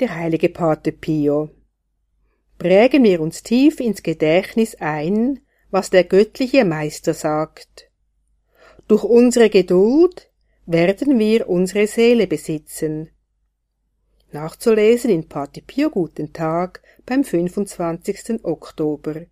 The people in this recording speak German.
der heilige Pate Pio. Prägen wir uns tief ins Gedächtnis ein, was der göttliche Meister sagt. Durch unsere Geduld werden wir unsere Seele besitzen. Nachzulesen in Pate Pio Guten Tag beim 25. Oktober.